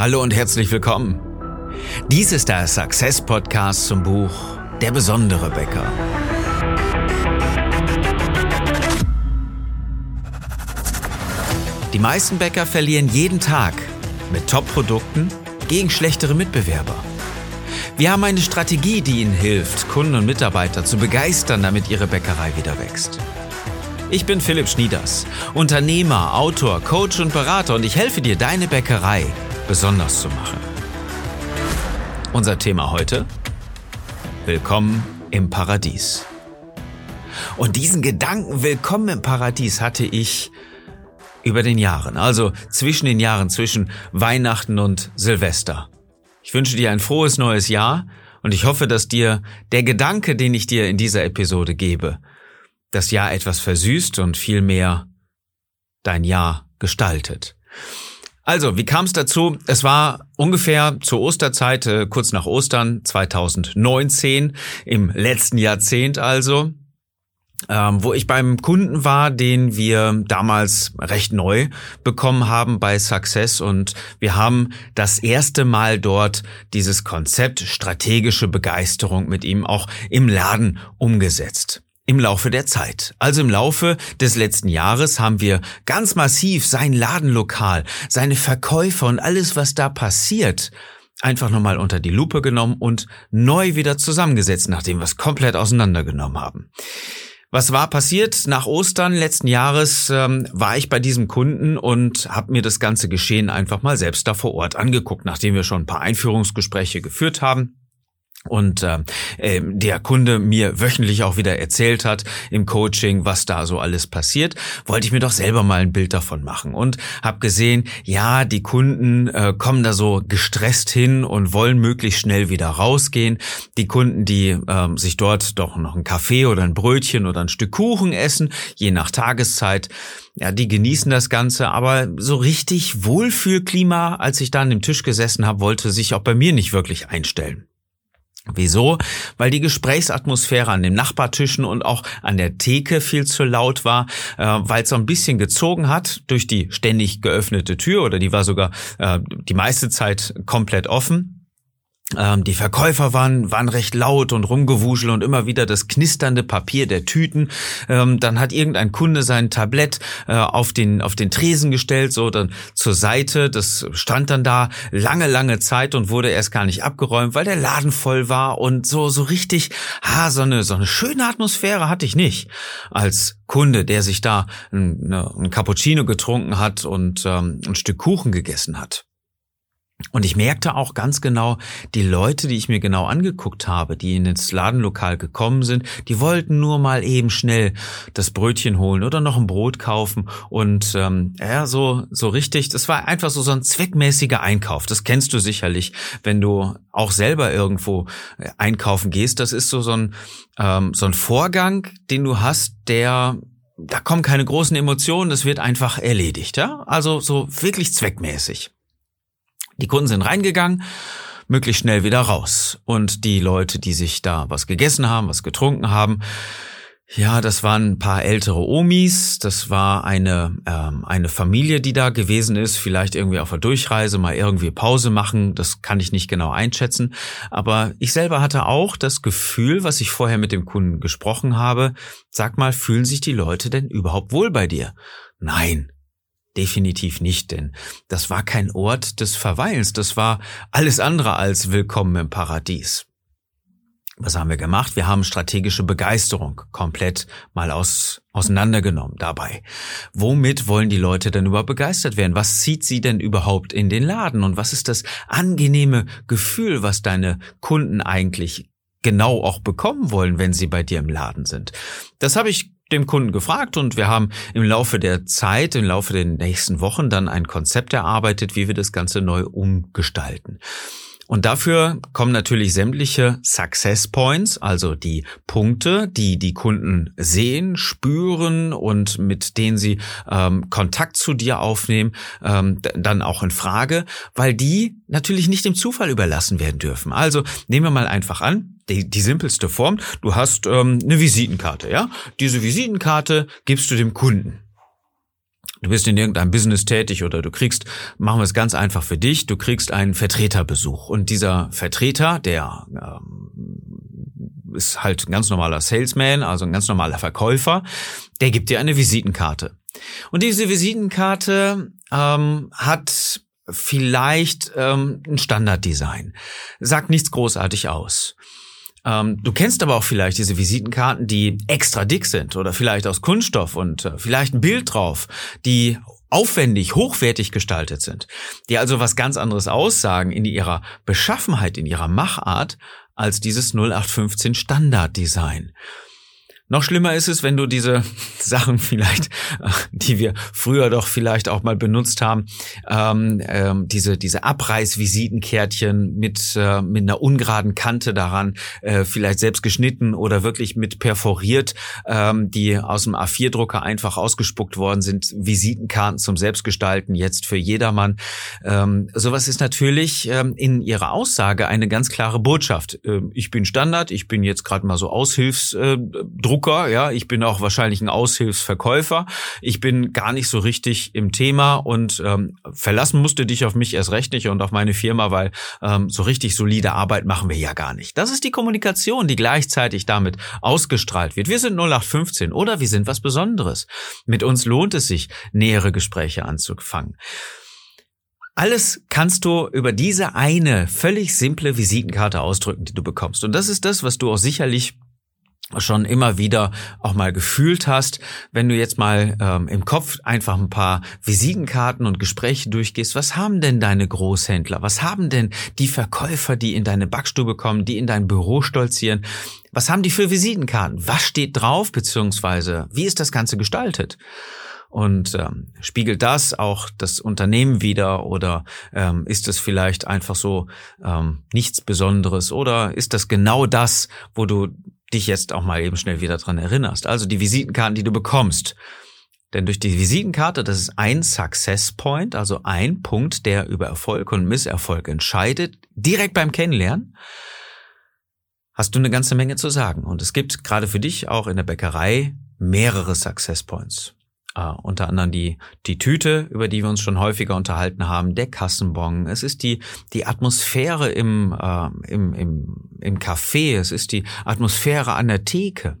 Hallo und herzlich willkommen. Dies ist der Success Podcast zum Buch Der besondere Bäcker. Die meisten Bäcker verlieren jeden Tag mit Top-Produkten gegen schlechtere Mitbewerber. Wir haben eine Strategie, die Ihnen hilft, Kunden und Mitarbeiter zu begeistern, damit Ihre Bäckerei wieder wächst. Ich bin Philipp Schnieders, Unternehmer, Autor, Coach und Berater und ich helfe dir, deine Bäckerei besonders zu machen. Unser Thema heute? Willkommen im Paradies. Und diesen Gedanken Willkommen im Paradies hatte ich über den Jahren, also zwischen den Jahren, zwischen Weihnachten und Silvester. Ich wünsche dir ein frohes neues Jahr und ich hoffe, dass dir der Gedanke, den ich dir in dieser Episode gebe, das Jahr etwas versüßt und vielmehr dein Jahr gestaltet. Also, wie kam es dazu? Es war ungefähr zur Osterzeit, äh, kurz nach Ostern 2019, im letzten Jahrzehnt also, ähm, wo ich beim Kunden war, den wir damals recht neu bekommen haben bei Success und wir haben das erste Mal dort dieses Konzept strategische Begeisterung mit ihm auch im Laden umgesetzt im Laufe der Zeit. Also im Laufe des letzten Jahres haben wir ganz massiv sein Ladenlokal, seine Verkäufer und alles, was da passiert, einfach nochmal unter die Lupe genommen und neu wieder zusammengesetzt, nachdem wir es komplett auseinandergenommen haben. Was war passiert? Nach Ostern letzten Jahres ähm, war ich bei diesem Kunden und habe mir das ganze Geschehen einfach mal selbst da vor Ort angeguckt, nachdem wir schon ein paar Einführungsgespräche geführt haben und äh, ähm, der Kunde mir wöchentlich auch wieder erzählt hat im Coaching, was da so alles passiert, wollte ich mir doch selber mal ein Bild davon machen und habe gesehen, ja, die Kunden äh, kommen da so gestresst hin und wollen möglichst schnell wieder rausgehen. Die Kunden, die äh, sich dort doch noch ein Kaffee oder ein Brötchen oder ein Stück Kuchen essen, je nach Tageszeit, ja, die genießen das Ganze, aber so richtig Wohlfühlklima, als ich da an dem Tisch gesessen habe, wollte sich auch bei mir nicht wirklich einstellen. Wieso? Weil die Gesprächsatmosphäre an den Nachbartischen und auch an der Theke viel zu laut war, äh, weil es so ein bisschen gezogen hat durch die ständig geöffnete Tür oder die war sogar äh, die meiste Zeit komplett offen. Ähm, die Verkäufer waren, waren recht laut und rumgewuschel und immer wieder das knisternde Papier der Tüten. Ähm, dann hat irgendein Kunde sein Tablett äh, auf den, auf den Tresen gestellt, so dann zur Seite. Das stand dann da lange, lange Zeit und wurde erst gar nicht abgeräumt, weil der Laden voll war und so, so richtig, ha, so eine, so eine schöne Atmosphäre hatte ich nicht als Kunde, der sich da ein, ne, ein Cappuccino getrunken hat und ähm, ein Stück Kuchen gegessen hat. Und ich merkte auch ganz genau, die Leute, die ich mir genau angeguckt habe, die in das Ladenlokal gekommen sind, die wollten nur mal eben schnell das Brötchen holen oder noch ein Brot kaufen. Und ähm, ja, so, so richtig, das war einfach so, so ein zweckmäßiger Einkauf. Das kennst du sicherlich, wenn du auch selber irgendwo äh, einkaufen gehst. Das ist so, so, ein, ähm, so ein Vorgang, den du hast, der da kommen keine großen Emotionen, das wird einfach erledigt, ja? Also so wirklich zweckmäßig. Die Kunden sind reingegangen, möglichst schnell wieder raus. Und die Leute, die sich da was gegessen haben, was getrunken haben, ja, das waren ein paar ältere Omis, das war eine, ähm, eine Familie, die da gewesen ist, vielleicht irgendwie auf der Durchreise, mal irgendwie Pause machen, das kann ich nicht genau einschätzen. Aber ich selber hatte auch das Gefühl, was ich vorher mit dem Kunden gesprochen habe, sag mal, fühlen sich die Leute denn überhaupt wohl bei dir? Nein, Definitiv nicht, denn das war kein Ort des Verweilens, das war alles andere als willkommen im Paradies. Was haben wir gemacht? Wir haben strategische Begeisterung komplett mal aus, auseinandergenommen dabei. Womit wollen die Leute denn überhaupt begeistert werden? Was zieht sie denn überhaupt in den Laden? Und was ist das angenehme Gefühl, was deine Kunden eigentlich genau auch bekommen wollen, wenn sie bei dir im Laden sind? Das habe ich dem Kunden gefragt und wir haben im Laufe der Zeit, im Laufe der nächsten Wochen dann ein Konzept erarbeitet, wie wir das Ganze neu umgestalten. Und dafür kommen natürlich sämtliche Success Points, also die Punkte, die die Kunden sehen, spüren und mit denen sie ähm, Kontakt zu dir aufnehmen, ähm, dann auch in Frage, weil die natürlich nicht dem Zufall überlassen werden dürfen. Also nehmen wir mal einfach an, die, die simpelste Form, du hast ähm, eine Visitenkarte, ja? Diese Visitenkarte gibst du dem Kunden. Du bist in irgendeinem Business tätig oder du kriegst, machen wir es ganz einfach für dich, du kriegst einen Vertreterbesuch. Und dieser Vertreter, der ähm, ist halt ein ganz normaler Salesman, also ein ganz normaler Verkäufer, der gibt dir eine Visitenkarte. Und diese Visitenkarte ähm, hat vielleicht ähm, ein Standarddesign, sagt nichts großartig aus. Ähm, du kennst aber auch vielleicht diese Visitenkarten, die extra dick sind oder vielleicht aus Kunststoff und äh, vielleicht ein Bild drauf, die aufwendig, hochwertig gestaltet sind, die also was ganz anderes aussagen in ihrer Beschaffenheit, in ihrer Machart als dieses 0815 Standarddesign. Noch schlimmer ist es, wenn du diese Sachen vielleicht, die wir früher doch vielleicht auch mal benutzt haben, ähm, ähm, diese, diese Abreißvisitenkärtchen mit, äh, mit einer ungeraden Kante daran, äh, vielleicht selbst geschnitten oder wirklich mit perforiert, ähm, die aus dem A4-Drucker einfach ausgespuckt worden sind, Visitenkarten zum Selbstgestalten, jetzt für jedermann. Ähm, sowas ist natürlich ähm, in ihrer Aussage eine ganz klare Botschaft. Ähm, ich bin Standard, ich bin jetzt gerade mal so Aushilfsdruck Drucker, ja, ich bin auch wahrscheinlich ein Aushilfsverkäufer. Ich bin gar nicht so richtig im Thema und ähm, verlassen musste dich auf mich erst recht nicht und auf meine Firma, weil ähm, so richtig solide Arbeit machen wir ja gar nicht. Das ist die Kommunikation, die gleichzeitig damit ausgestrahlt wird. Wir sind 0815 oder wir sind was Besonderes. Mit uns lohnt es sich, nähere Gespräche anzufangen. Alles kannst du über diese eine völlig simple Visitenkarte ausdrücken, die du bekommst. Und das ist das, was du auch sicherlich schon immer wieder auch mal gefühlt hast, wenn du jetzt mal ähm, im Kopf einfach ein paar Visitenkarten und Gespräche durchgehst, was haben denn deine Großhändler, was haben denn die Verkäufer, die in deine Backstube kommen, die in dein Büro stolzieren, was haben die für Visitenkarten, was steht drauf, beziehungsweise wie ist das Ganze gestaltet? Und ähm, spiegelt das auch das Unternehmen wieder oder ähm, ist es vielleicht einfach so ähm, nichts Besonderes? Oder ist das genau das, wo du dich jetzt auch mal eben schnell wieder dran erinnerst. Also die Visitenkarten, die du bekommst. Denn durch die Visitenkarte, das ist ein Success Point, also ein Punkt, der über Erfolg und Misserfolg entscheidet, direkt beim Kennenlernen, hast du eine ganze Menge zu sagen. Und es gibt gerade für dich auch in der Bäckerei mehrere Success Points. Uh, unter anderem die, die Tüte, über die wir uns schon häufiger unterhalten haben, der Kassenbon. Es ist die, die Atmosphäre im, uh, im, im, im Café. Es ist die Atmosphäre an der Theke.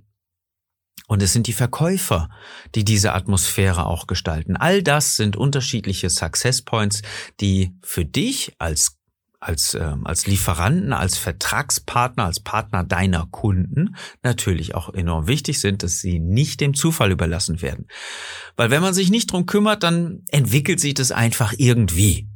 Und es sind die Verkäufer, die diese Atmosphäre auch gestalten. All das sind unterschiedliche Success Points, die für dich als als, äh, als Lieferanten, als Vertragspartner, als Partner deiner Kunden natürlich auch enorm wichtig sind, dass sie nicht dem Zufall überlassen werden. Weil wenn man sich nicht drum kümmert, dann entwickelt sich das einfach irgendwie.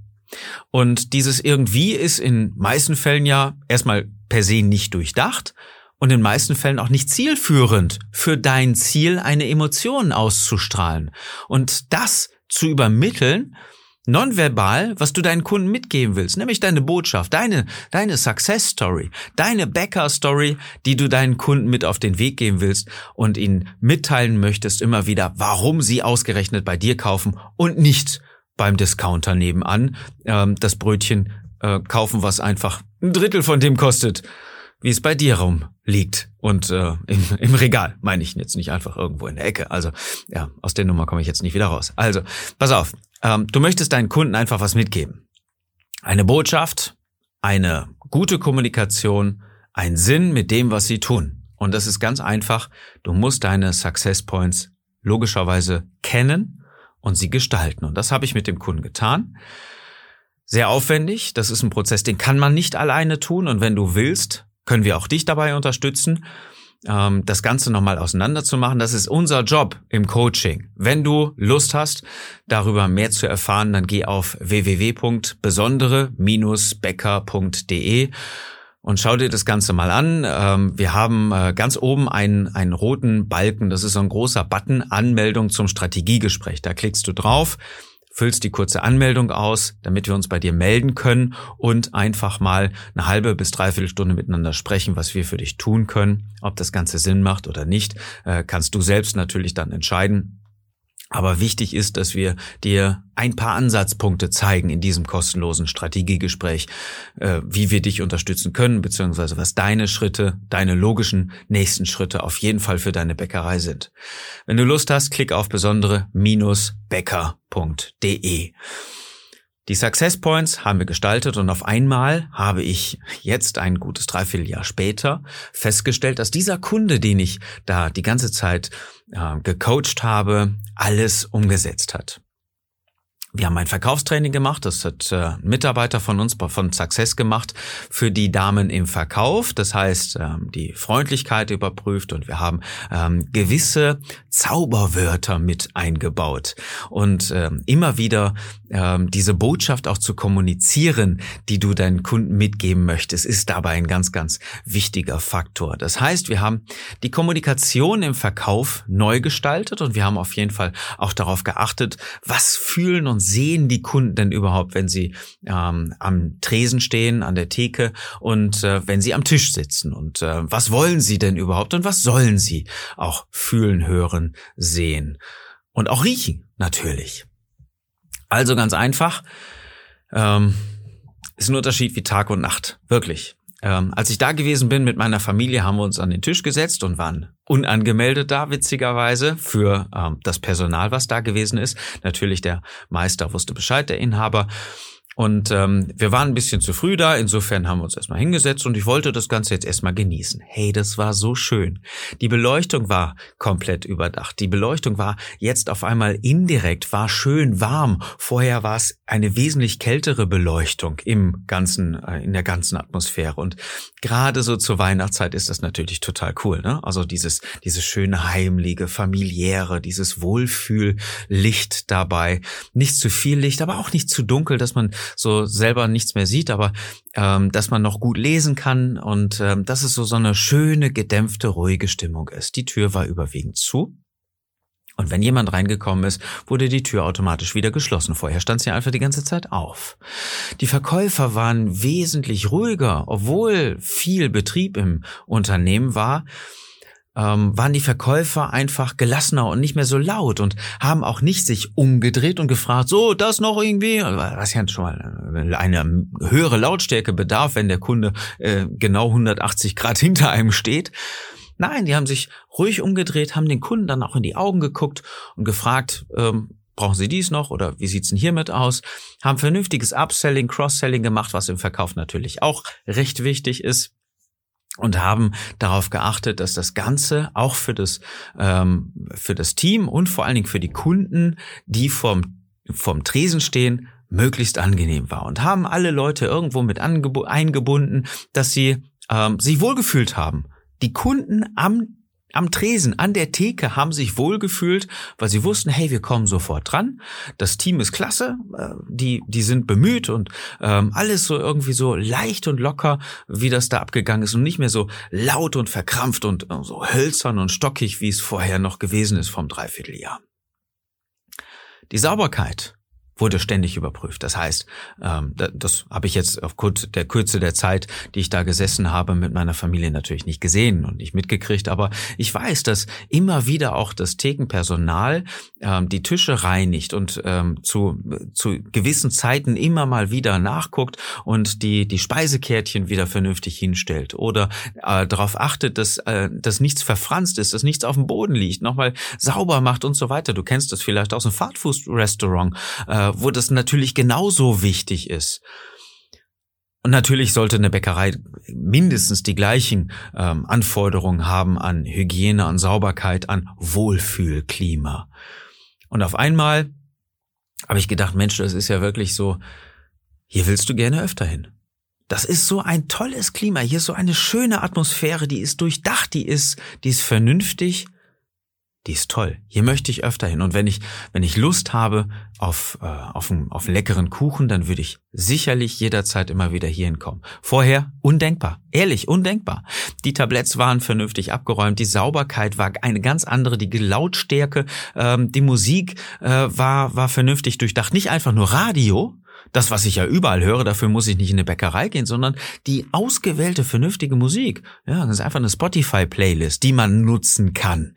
Und dieses irgendwie ist in meisten Fällen ja erstmal per se nicht durchdacht und in meisten Fällen auch nicht zielführend für dein Ziel, eine Emotion auszustrahlen. Und das zu übermitteln, nonverbal, was du deinen Kunden mitgeben willst, nämlich deine Botschaft, deine, deine Success Story, deine Bäcker Story, die du deinen Kunden mit auf den Weg geben willst und ihnen mitteilen möchtest immer wieder, warum sie ausgerechnet bei dir kaufen und nicht beim Discounter nebenan ähm, das Brötchen äh, kaufen, was einfach ein Drittel von dem kostet, wie es bei dir rum liegt und äh, im, im Regal, meine ich jetzt nicht einfach irgendwo in der Ecke. Also ja, aus der Nummer komme ich jetzt nicht wieder raus. Also, pass auf, ähm, du möchtest deinen Kunden einfach was mitgeben. Eine Botschaft, eine gute Kommunikation, ein Sinn mit dem, was sie tun. Und das ist ganz einfach. Du musst deine Success Points logischerweise kennen und sie gestalten. Und das habe ich mit dem Kunden getan. Sehr aufwendig. Das ist ein Prozess, den kann man nicht alleine tun. Und wenn du willst, können wir auch dich dabei unterstützen ähm, das Ganze nochmal auseinanderzumachen. Das ist unser Job im Coaching. Wenn du Lust hast, darüber mehr zu erfahren, dann geh auf www.besondere-becker.de und schau dir das Ganze mal an. Ähm, wir haben äh, ganz oben einen, einen roten Balken, das ist so ein großer Button, Anmeldung zum Strategiegespräch. Da klickst du drauf füllst die kurze Anmeldung aus, damit wir uns bei dir melden können und einfach mal eine halbe bis dreiviertel Stunde miteinander sprechen, was wir für dich tun können. Ob das Ganze Sinn macht oder nicht, äh, kannst du selbst natürlich dann entscheiden. Aber wichtig ist, dass wir dir ein paar Ansatzpunkte zeigen in diesem kostenlosen Strategiegespräch, äh, wie wir dich unterstützen können, beziehungsweise was deine Schritte, deine logischen nächsten Schritte auf jeden Fall für deine Bäckerei sind. Wenn du Lust hast, klick auf besondere-bäcker.de. Die Success Points haben wir gestaltet und auf einmal habe ich jetzt ein gutes Dreivierteljahr später festgestellt, dass dieser Kunde, den ich da die ganze Zeit äh, gecoacht habe, alles umgesetzt hat. Wir haben ein Verkaufstraining gemacht, das hat äh, Mitarbeiter von uns von Success gemacht für die Damen im Verkauf. Das heißt, ähm, die Freundlichkeit überprüft und wir haben ähm, gewisse Zauberwörter mit eingebaut und ähm, immer wieder ähm, diese Botschaft auch zu kommunizieren, die du deinen Kunden mitgeben möchtest, ist dabei ein ganz, ganz wichtiger Faktor. Das heißt, wir haben die Kommunikation im Verkauf neu gestaltet und wir haben auf jeden Fall auch darauf geachtet, was fühlen und sehen die Kunden denn überhaupt, wenn sie ähm, am Tresen stehen, an der Theke und äh, wenn sie am Tisch sitzen? Und äh, was wollen sie denn überhaupt und was sollen sie auch fühlen, hören, sehen und auch riechen natürlich? Also ganz einfach. Ähm, ist ein Unterschied wie Tag und Nacht. Wirklich. Ähm, als ich da gewesen bin mit meiner Familie, haben wir uns an den Tisch gesetzt und waren unangemeldet da, witzigerweise, für ähm, das Personal, was da gewesen ist. Natürlich der Meister wusste Bescheid, der Inhaber. Und ähm, wir waren ein bisschen zu früh da, insofern haben wir uns erstmal hingesetzt und ich wollte das Ganze jetzt erstmal genießen. Hey, das war so schön. Die Beleuchtung war komplett überdacht. Die Beleuchtung war jetzt auf einmal indirekt, war schön warm. Vorher war es eine wesentlich kältere Beleuchtung im ganzen, äh, in der ganzen Atmosphäre. Und gerade so zur Weihnachtszeit ist das natürlich total cool. Ne? Also dieses, dieses schöne heimliche, familiäre, dieses Wohlfühllicht dabei. Nicht zu viel Licht, aber auch nicht zu dunkel, dass man so selber nichts mehr sieht, aber ähm, dass man noch gut lesen kann und ähm, dass es so so eine schöne, gedämpfte, ruhige Stimmung ist. Die Tür war überwiegend zu. Und wenn jemand reingekommen ist, wurde die Tür automatisch wieder geschlossen. Vorher stand sie einfach die ganze Zeit auf. Die Verkäufer waren wesentlich ruhiger, obwohl viel Betrieb im Unternehmen war ähm, waren die Verkäufer einfach gelassener und nicht mehr so laut und haben auch nicht sich umgedreht und gefragt, so, das noch irgendwie, was ja schon mal eine höhere Lautstärke bedarf, wenn der Kunde äh, genau 180 Grad hinter einem steht. Nein, die haben sich ruhig umgedreht, haben den Kunden dann auch in die Augen geguckt und gefragt, ähm, brauchen Sie dies noch oder wie sieht's denn hiermit aus? Haben vernünftiges Upselling, Cross-Selling gemacht, was im Verkauf natürlich auch recht wichtig ist und haben darauf geachtet, dass das Ganze auch für das, ähm, für das Team und vor allen Dingen für die Kunden, die vom, vom Tresen stehen, möglichst angenehm war und haben alle Leute irgendwo mit eingebunden, dass sie ähm, sich wohlgefühlt haben. Die Kunden am am Tresen, an der Theke haben sich wohlgefühlt, weil sie wussten, hey, wir kommen sofort dran. Das Team ist klasse, äh, die, die sind bemüht und ähm, alles so irgendwie so leicht und locker, wie das da abgegangen ist und nicht mehr so laut und verkrampft und äh, so hölzern und stockig, wie es vorher noch gewesen ist vom Dreivierteljahr. Die Sauberkeit wurde ständig überprüft. Das heißt, ähm, das habe ich jetzt aufgrund der Kürze der Zeit, die ich da gesessen habe, mit meiner Familie natürlich nicht gesehen und nicht mitgekriegt. Aber ich weiß, dass immer wieder auch das Thekenpersonal ähm, die Tische reinigt und ähm, zu, zu gewissen Zeiten immer mal wieder nachguckt und die, die Speisekärtchen wieder vernünftig hinstellt oder äh, darauf achtet, dass, äh, dass nichts verfranst ist, dass nichts auf dem Boden liegt, nochmal sauber macht und so weiter. Du kennst das vielleicht aus einem Fastfood-Restaurant. Wo das natürlich genauso wichtig ist. Und natürlich sollte eine Bäckerei mindestens die gleichen ähm, Anforderungen haben an Hygiene, an Sauberkeit, an Wohlfühlklima. Und auf einmal habe ich gedacht, Mensch, das ist ja wirklich so, hier willst du gerne öfter hin. Das ist so ein tolles Klima, hier ist so eine schöne Atmosphäre, die ist durchdacht, die ist, die ist vernünftig die ist toll. Hier möchte ich öfter hin. Und wenn ich, wenn ich Lust habe auf, äh, auf, einen, auf einen leckeren Kuchen, dann würde ich sicherlich jederzeit immer wieder hier hinkommen. Vorher undenkbar. Ehrlich, undenkbar. Die Tabletts waren vernünftig abgeräumt. Die Sauberkeit war eine ganz andere. Die Lautstärke, ähm, die Musik äh, war, war vernünftig durchdacht. Nicht einfach nur Radio, das, was ich ja überall höre, dafür muss ich nicht in eine Bäckerei gehen, sondern die ausgewählte vernünftige Musik. Ja, das ist einfach eine Spotify-Playlist, die man nutzen kann.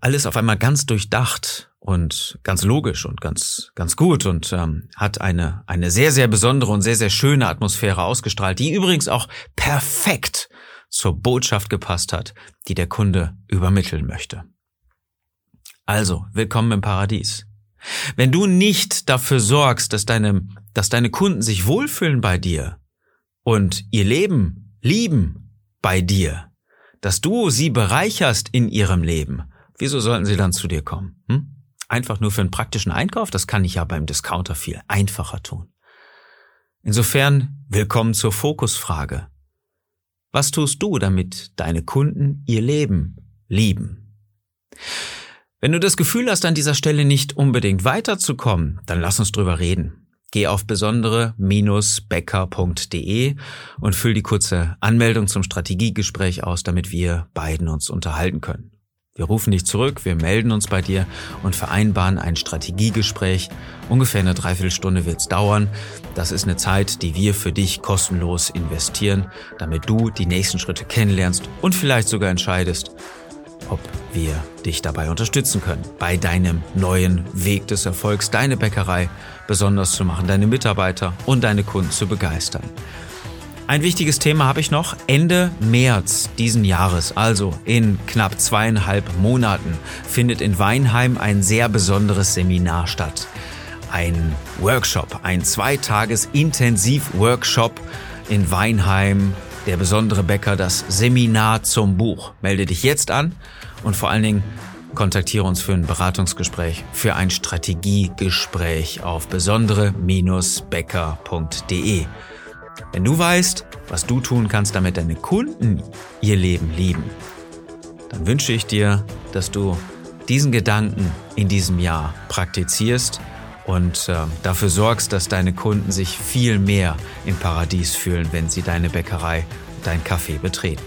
Alles auf einmal ganz durchdacht und ganz logisch und ganz ganz gut und ähm, hat eine eine sehr sehr besondere und sehr sehr schöne Atmosphäre ausgestrahlt, die übrigens auch perfekt zur Botschaft gepasst hat, die der Kunde übermitteln möchte. Also, willkommen im Paradies. Wenn du nicht dafür sorgst, dass deine, dass deine Kunden sich wohlfühlen bei dir und ihr Leben lieben bei dir, dass du sie bereicherst in ihrem Leben, wieso sollten sie dann zu dir kommen? Hm? Einfach nur für einen praktischen Einkauf? Das kann ich ja beim Discounter viel einfacher tun. Insofern willkommen zur Fokusfrage. Was tust du, damit deine Kunden ihr Leben lieben? Wenn du das Gefühl hast, an dieser Stelle nicht unbedingt weiterzukommen, dann lass uns drüber reden. Geh auf besondere-becker.de und füll die kurze Anmeldung zum Strategiegespräch aus, damit wir beiden uns unterhalten können. Wir rufen dich zurück, wir melden uns bei dir und vereinbaren ein Strategiegespräch. Ungefähr eine Dreiviertelstunde wird's dauern. Das ist eine Zeit, die wir für dich kostenlos investieren, damit du die nächsten Schritte kennenlernst und vielleicht sogar entscheidest, ob wir dich dabei unterstützen können, bei deinem neuen Weg des Erfolgs, deine Bäckerei besonders zu machen, deine Mitarbeiter und deine Kunden zu begeistern. Ein wichtiges Thema habe ich noch. Ende März diesen Jahres, also in knapp zweieinhalb Monaten, findet in Weinheim ein sehr besonderes Seminar statt. Ein Workshop, ein zweitages Intensiv-Workshop in Weinheim, der besondere Bäcker, das Seminar zum Buch. Melde dich jetzt an und vor allen Dingen kontaktiere uns für ein Beratungsgespräch, für ein Strategiegespräch auf besondere-becker.de. Wenn du weißt, was du tun kannst, damit deine Kunden ihr Leben lieben, dann wünsche ich dir, dass du diesen Gedanken in diesem Jahr praktizierst und äh, dafür sorgst, dass deine Kunden sich viel mehr im Paradies fühlen, wenn sie deine Bäckerei und dein Café betreten.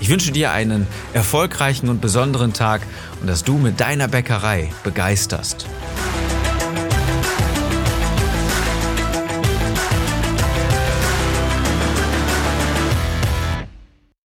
Ich wünsche dir einen erfolgreichen und besonderen Tag und dass du mit deiner Bäckerei begeisterst.